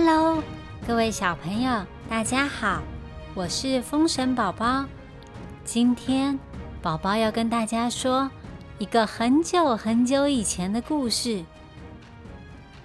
Hello，各位小朋友，大家好，我是风神宝宝。今天宝宝要跟大家说一个很久很久以前的故事，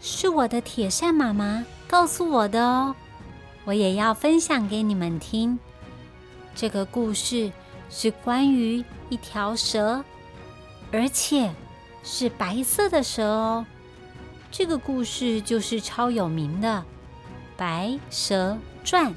是我的铁扇妈妈告诉我的哦，我也要分享给你们听。这个故事是关于一条蛇，而且是白色的蛇哦。这个故事就是超有名的《白蛇传》。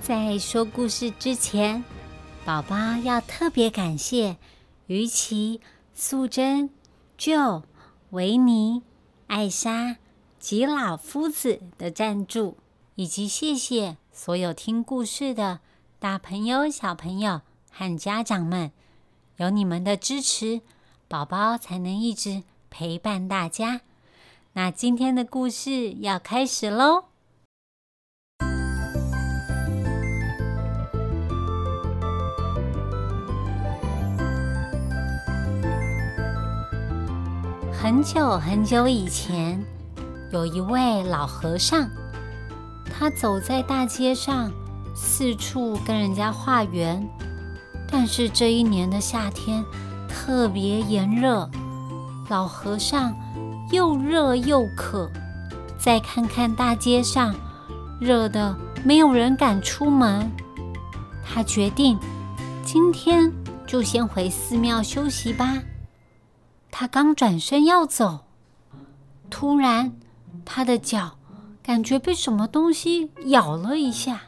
在说故事之前，宝宝要特别感谢于琪、素贞、Jo、维尼、艾莎及老夫子的赞助，以及谢谢所有听故事的大朋友、小朋友和家长们。有你们的支持，宝宝才能一直陪伴大家。那今天的故事要开始喽！很久很久以前，有一位老和尚，他走在大街上，四处跟人家化缘。但是这一年的夏天特别炎热，老和尚。又热又渴，再看看大街上，热的没有人敢出门。他决定今天就先回寺庙休息吧。他刚转身要走，突然他的脚感觉被什么东西咬了一下，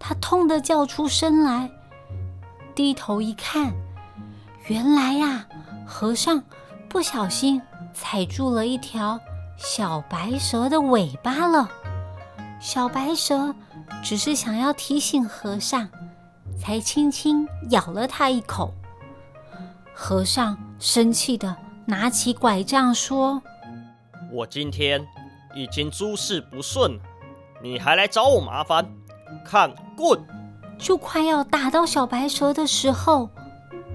他痛得叫出声来。低头一看，原来呀，和尚不小心。踩住了一条小白蛇的尾巴了。小白蛇只是想要提醒和尚，才轻轻咬了他一口。和尚生气的拿起拐杖说：“我今天已经诸事不顺，你还来找我麻烦？看棍！”就快要打到小白蛇的时候，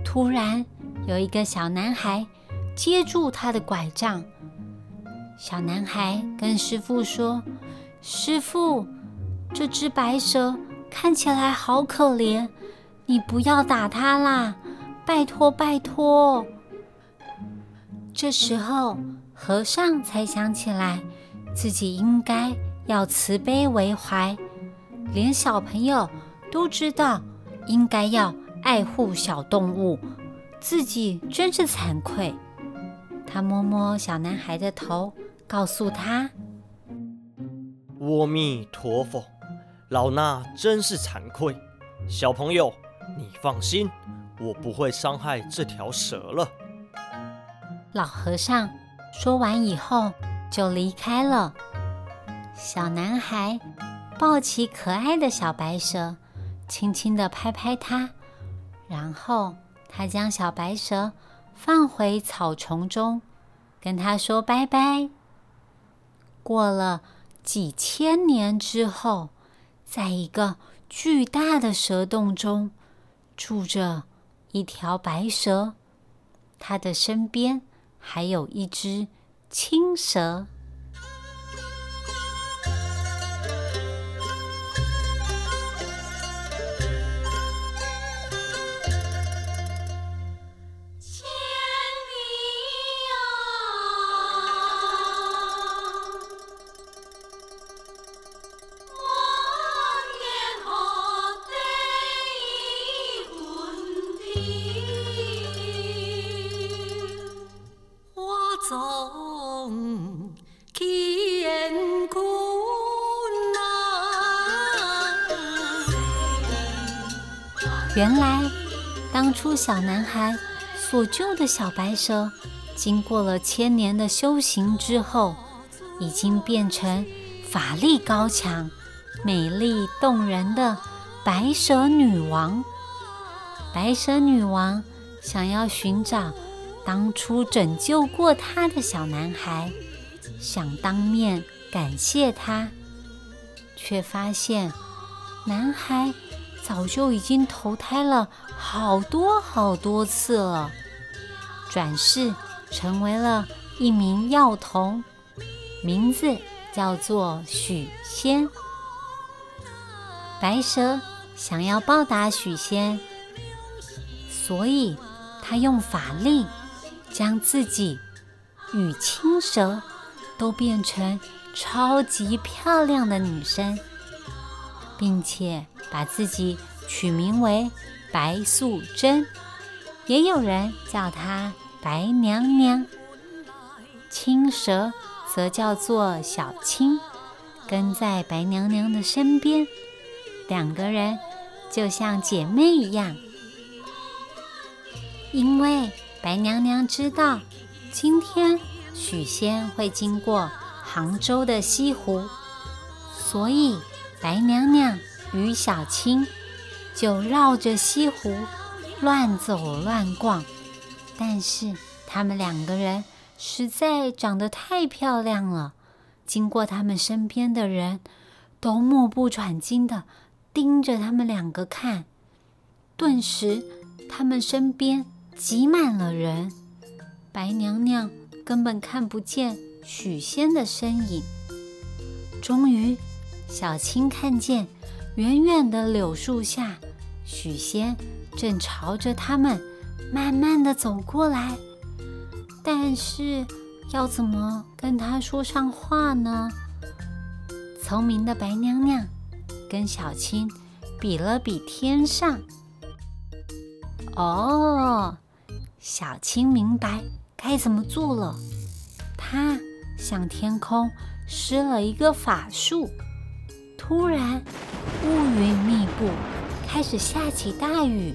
突然有一个小男孩。接住他的拐杖，小男孩跟师傅说：“师傅，这只白蛇看起来好可怜，你不要打它啦，拜托拜托。”这时候，和尚才想起来，自己应该要慈悲为怀，连小朋友都知道应该要爱护小动物，自己真是惭愧。他摸摸小男孩的头，告诉他：“阿弥陀佛，老衲真是惭愧。小朋友，你放心，我不会伤害这条蛇了。”老和尚说完以后就离开了。小男孩抱起可爱的小白蛇，轻轻地拍拍它，然后他将小白蛇。放回草丛中，跟他说拜拜。过了几千年之后，在一个巨大的蛇洞中，住着一条白蛇，它的身边还有一只青蛇。原来，当初小男孩所救的小白蛇，经过了千年的修行之后，已经变成法力高强、美丽动人的白蛇女王。白蛇女王想要寻找当初拯救过他的小男孩，想当面感谢他，却发现男孩。早就已经投胎了好多好多次了，转世成为了一名药童，名字叫做许仙。白蛇想要报答许仙，所以他用法力将自己与青蛇都变成超级漂亮的女生，并且把自己取名为白素贞，也有人叫她白娘娘。青蛇则叫做小青，跟在白娘娘的身边，两个人就像姐妹一样。因为白娘娘知道今天许仙会经过杭州的西湖，所以白娘娘与小青就绕着西湖乱走乱逛。但是他们两个人。实在长得太漂亮了，经过他们身边的人都目不转睛的盯着他们两个看。顿时，他们身边挤满了人，白娘娘根本看不见许仙的身影。终于，小青看见远远的柳树下，许仙正朝着他们慢慢的走过来。但是要怎么跟他说上话呢？聪明的白娘娘跟小青比了比天上。哦，小青明白该怎么做了。她向天空施了一个法术，突然乌云密布，开始下起大雨。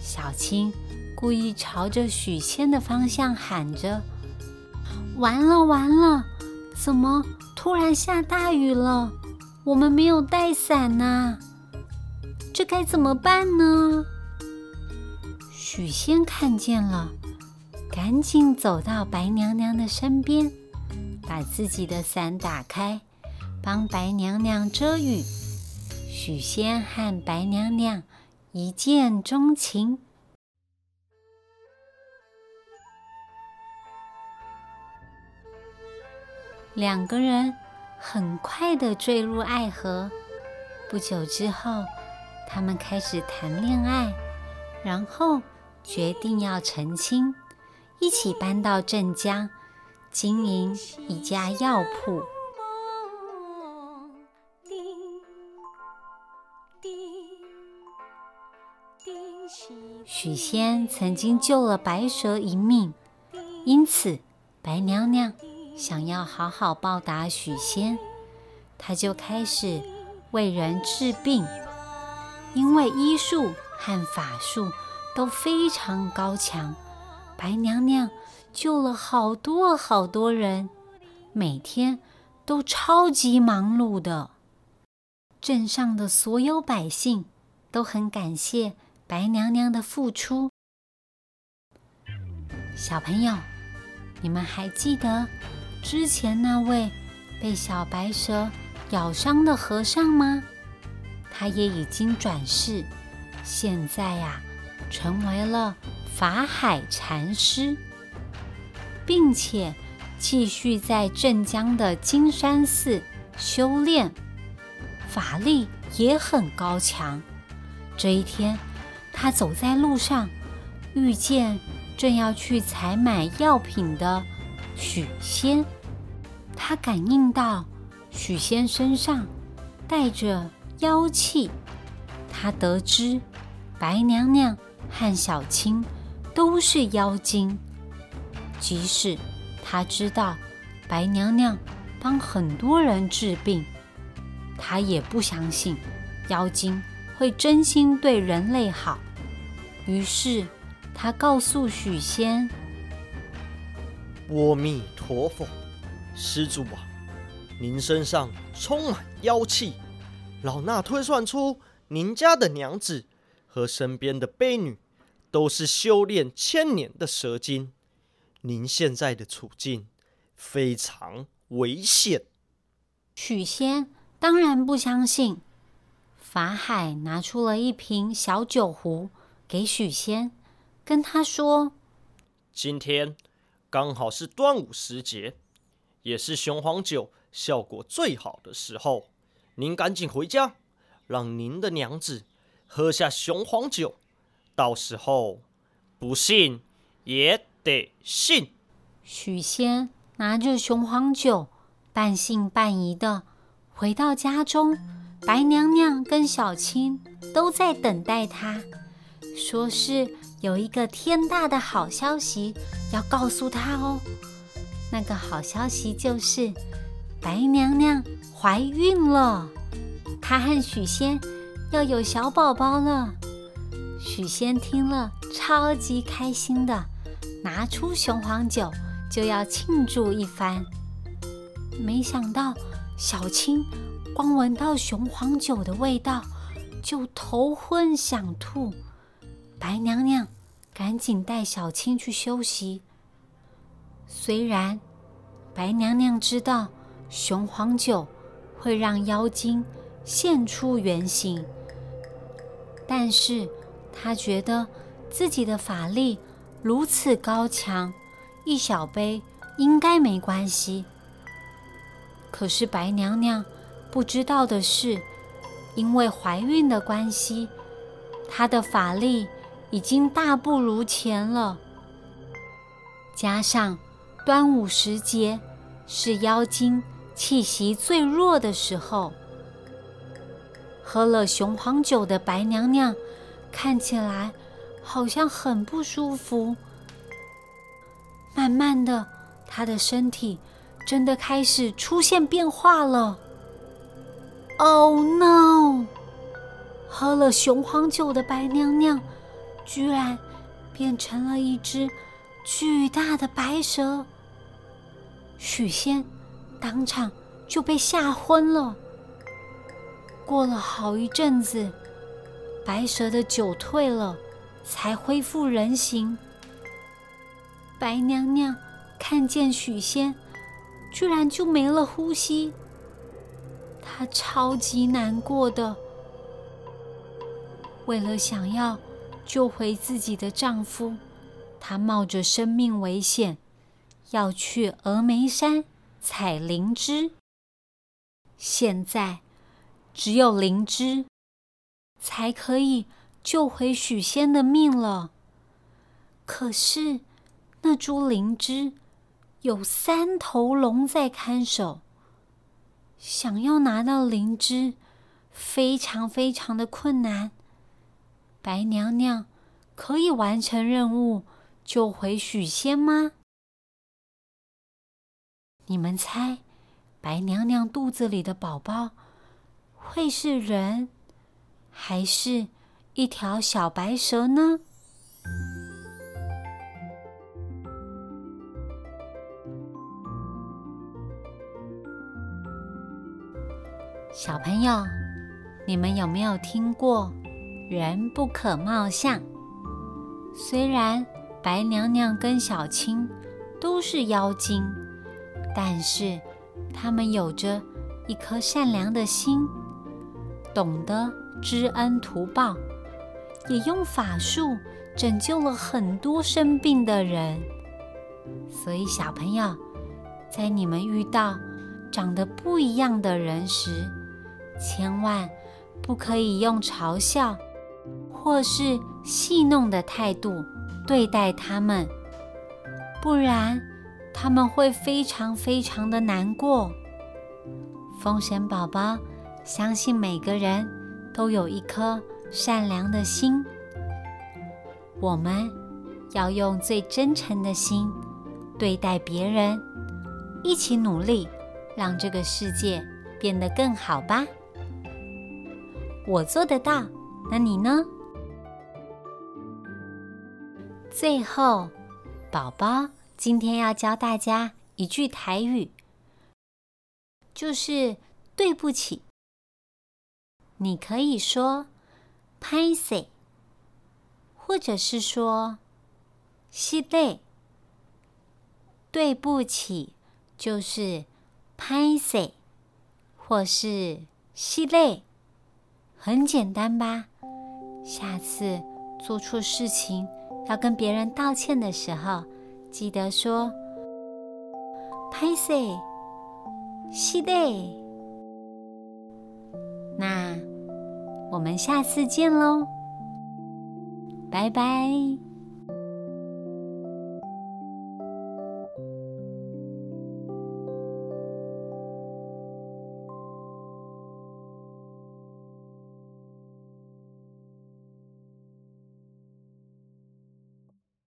小青。故意朝着许仙的方向喊着：“完了完了，怎么突然下大雨了？我们没有带伞呐，这该怎么办呢？”许仙看见了，赶紧走到白娘娘的身边，把自己的伞打开，帮白娘娘遮雨。许仙和白娘娘一见钟情。两个人很快的坠入爱河。不久之后，他们开始谈恋爱，然后决定要成亲，一起搬到镇江，经营一家药铺。许仙曾经救了白蛇一命，因此白娘娘。想要好好报答许仙，她就开始为人治病。因为医术和法术都非常高强，白娘娘救了好多好多人，每天都超级忙碌的。镇上的所有百姓都很感谢白娘娘的付出。小朋友，你们还记得？之前那位被小白蛇咬伤的和尚吗？他也已经转世，现在呀，成为了法海禅师，并且继续在镇江的金山寺修炼，法力也很高强。这一天，他走在路上，遇见正要去采买药品的。许仙，他感应到许仙身上带着妖气，他得知白娘娘和小青都是妖精。即使他知道白娘娘帮很多人治病，他也不相信妖精会真心对人类好。于是他告诉许仙。阿弥陀佛，施主啊，您身上充满妖气，老衲推算出您家的娘子和身边的婢女都是修炼千年的蛇精，您现在的处境非常危险。许仙当然不相信，法海拿出了一瓶小酒壶给许仙，跟他说：“今天。”刚好是端午时节，也是雄黄酒效果最好的时候。您赶紧回家，让您的娘子喝下雄黄酒，到时候不信也得信。许仙拿着雄黄酒，半信半疑的回到家中。白娘娘跟小青都在等待他，说是有一个天大的好消息要告诉他哦。那个好消息就是白娘娘怀孕了，她和许仙要有小宝宝了。许仙听了超级开心的，拿出雄黄酒就要庆祝一番。没想到小青。光闻到雄黄酒的味道，就头昏想吐。白娘娘赶紧带小青去休息。虽然白娘娘知道雄黄酒会让妖精现出原形，但是她觉得自己的法力如此高强，一小杯应该没关系。可是白娘娘。不知道的是，因为怀孕的关系，她的法力已经大不如前了。加上端午时节是妖精气息最弱的时候，喝了雄黄酒的白娘娘看起来好像很不舒服。慢慢的，她的身体真的开始出现变化了。Oh no！喝了雄黄酒的白娘娘，居然变成了一只巨大的白蛇。许仙当场就被吓昏了。过了好一阵子，白蛇的酒退了，才恢复人形。白娘娘看见许仙，居然就没了呼吸。她超级难过的，为了想要救回自己的丈夫，她冒着生命危险要去峨眉山采灵芝。现在只有灵芝才可以救回许仙的命了。可是那株灵芝有三头龙在看守。想要拿到灵芝，非常非常的困难。白娘娘可以完成任务，救回许仙吗？你们猜，白娘娘肚子里的宝宝会是人，还是一条小白蛇呢？小朋友，你们有没有听过“人不可貌相”？虽然白娘娘跟小青都是妖精，但是她们有着一颗善良的心，懂得知恩图报，也用法术拯救了很多生病的人。所以，小朋友，在你们遇到长得不一样的人时，千万不可以用嘲笑或是戏弄的态度对待他们，不然他们会非常非常的难过。风神宝宝相信每个人都有一颗善良的心，我们要用最真诚的心对待别人，一起努力，让这个世界变得更好吧。我做得到，那你呢？最后，宝宝今天要教大家一句台语，就是对不起。你可以说“拍死”，或者是说“西累”。对不起，就是“拍死”或是“西累”。很简单吧？下次做错事情要跟别人道歉的时候，记得说“拍 C” 是的。那我们下次见喽，拜拜。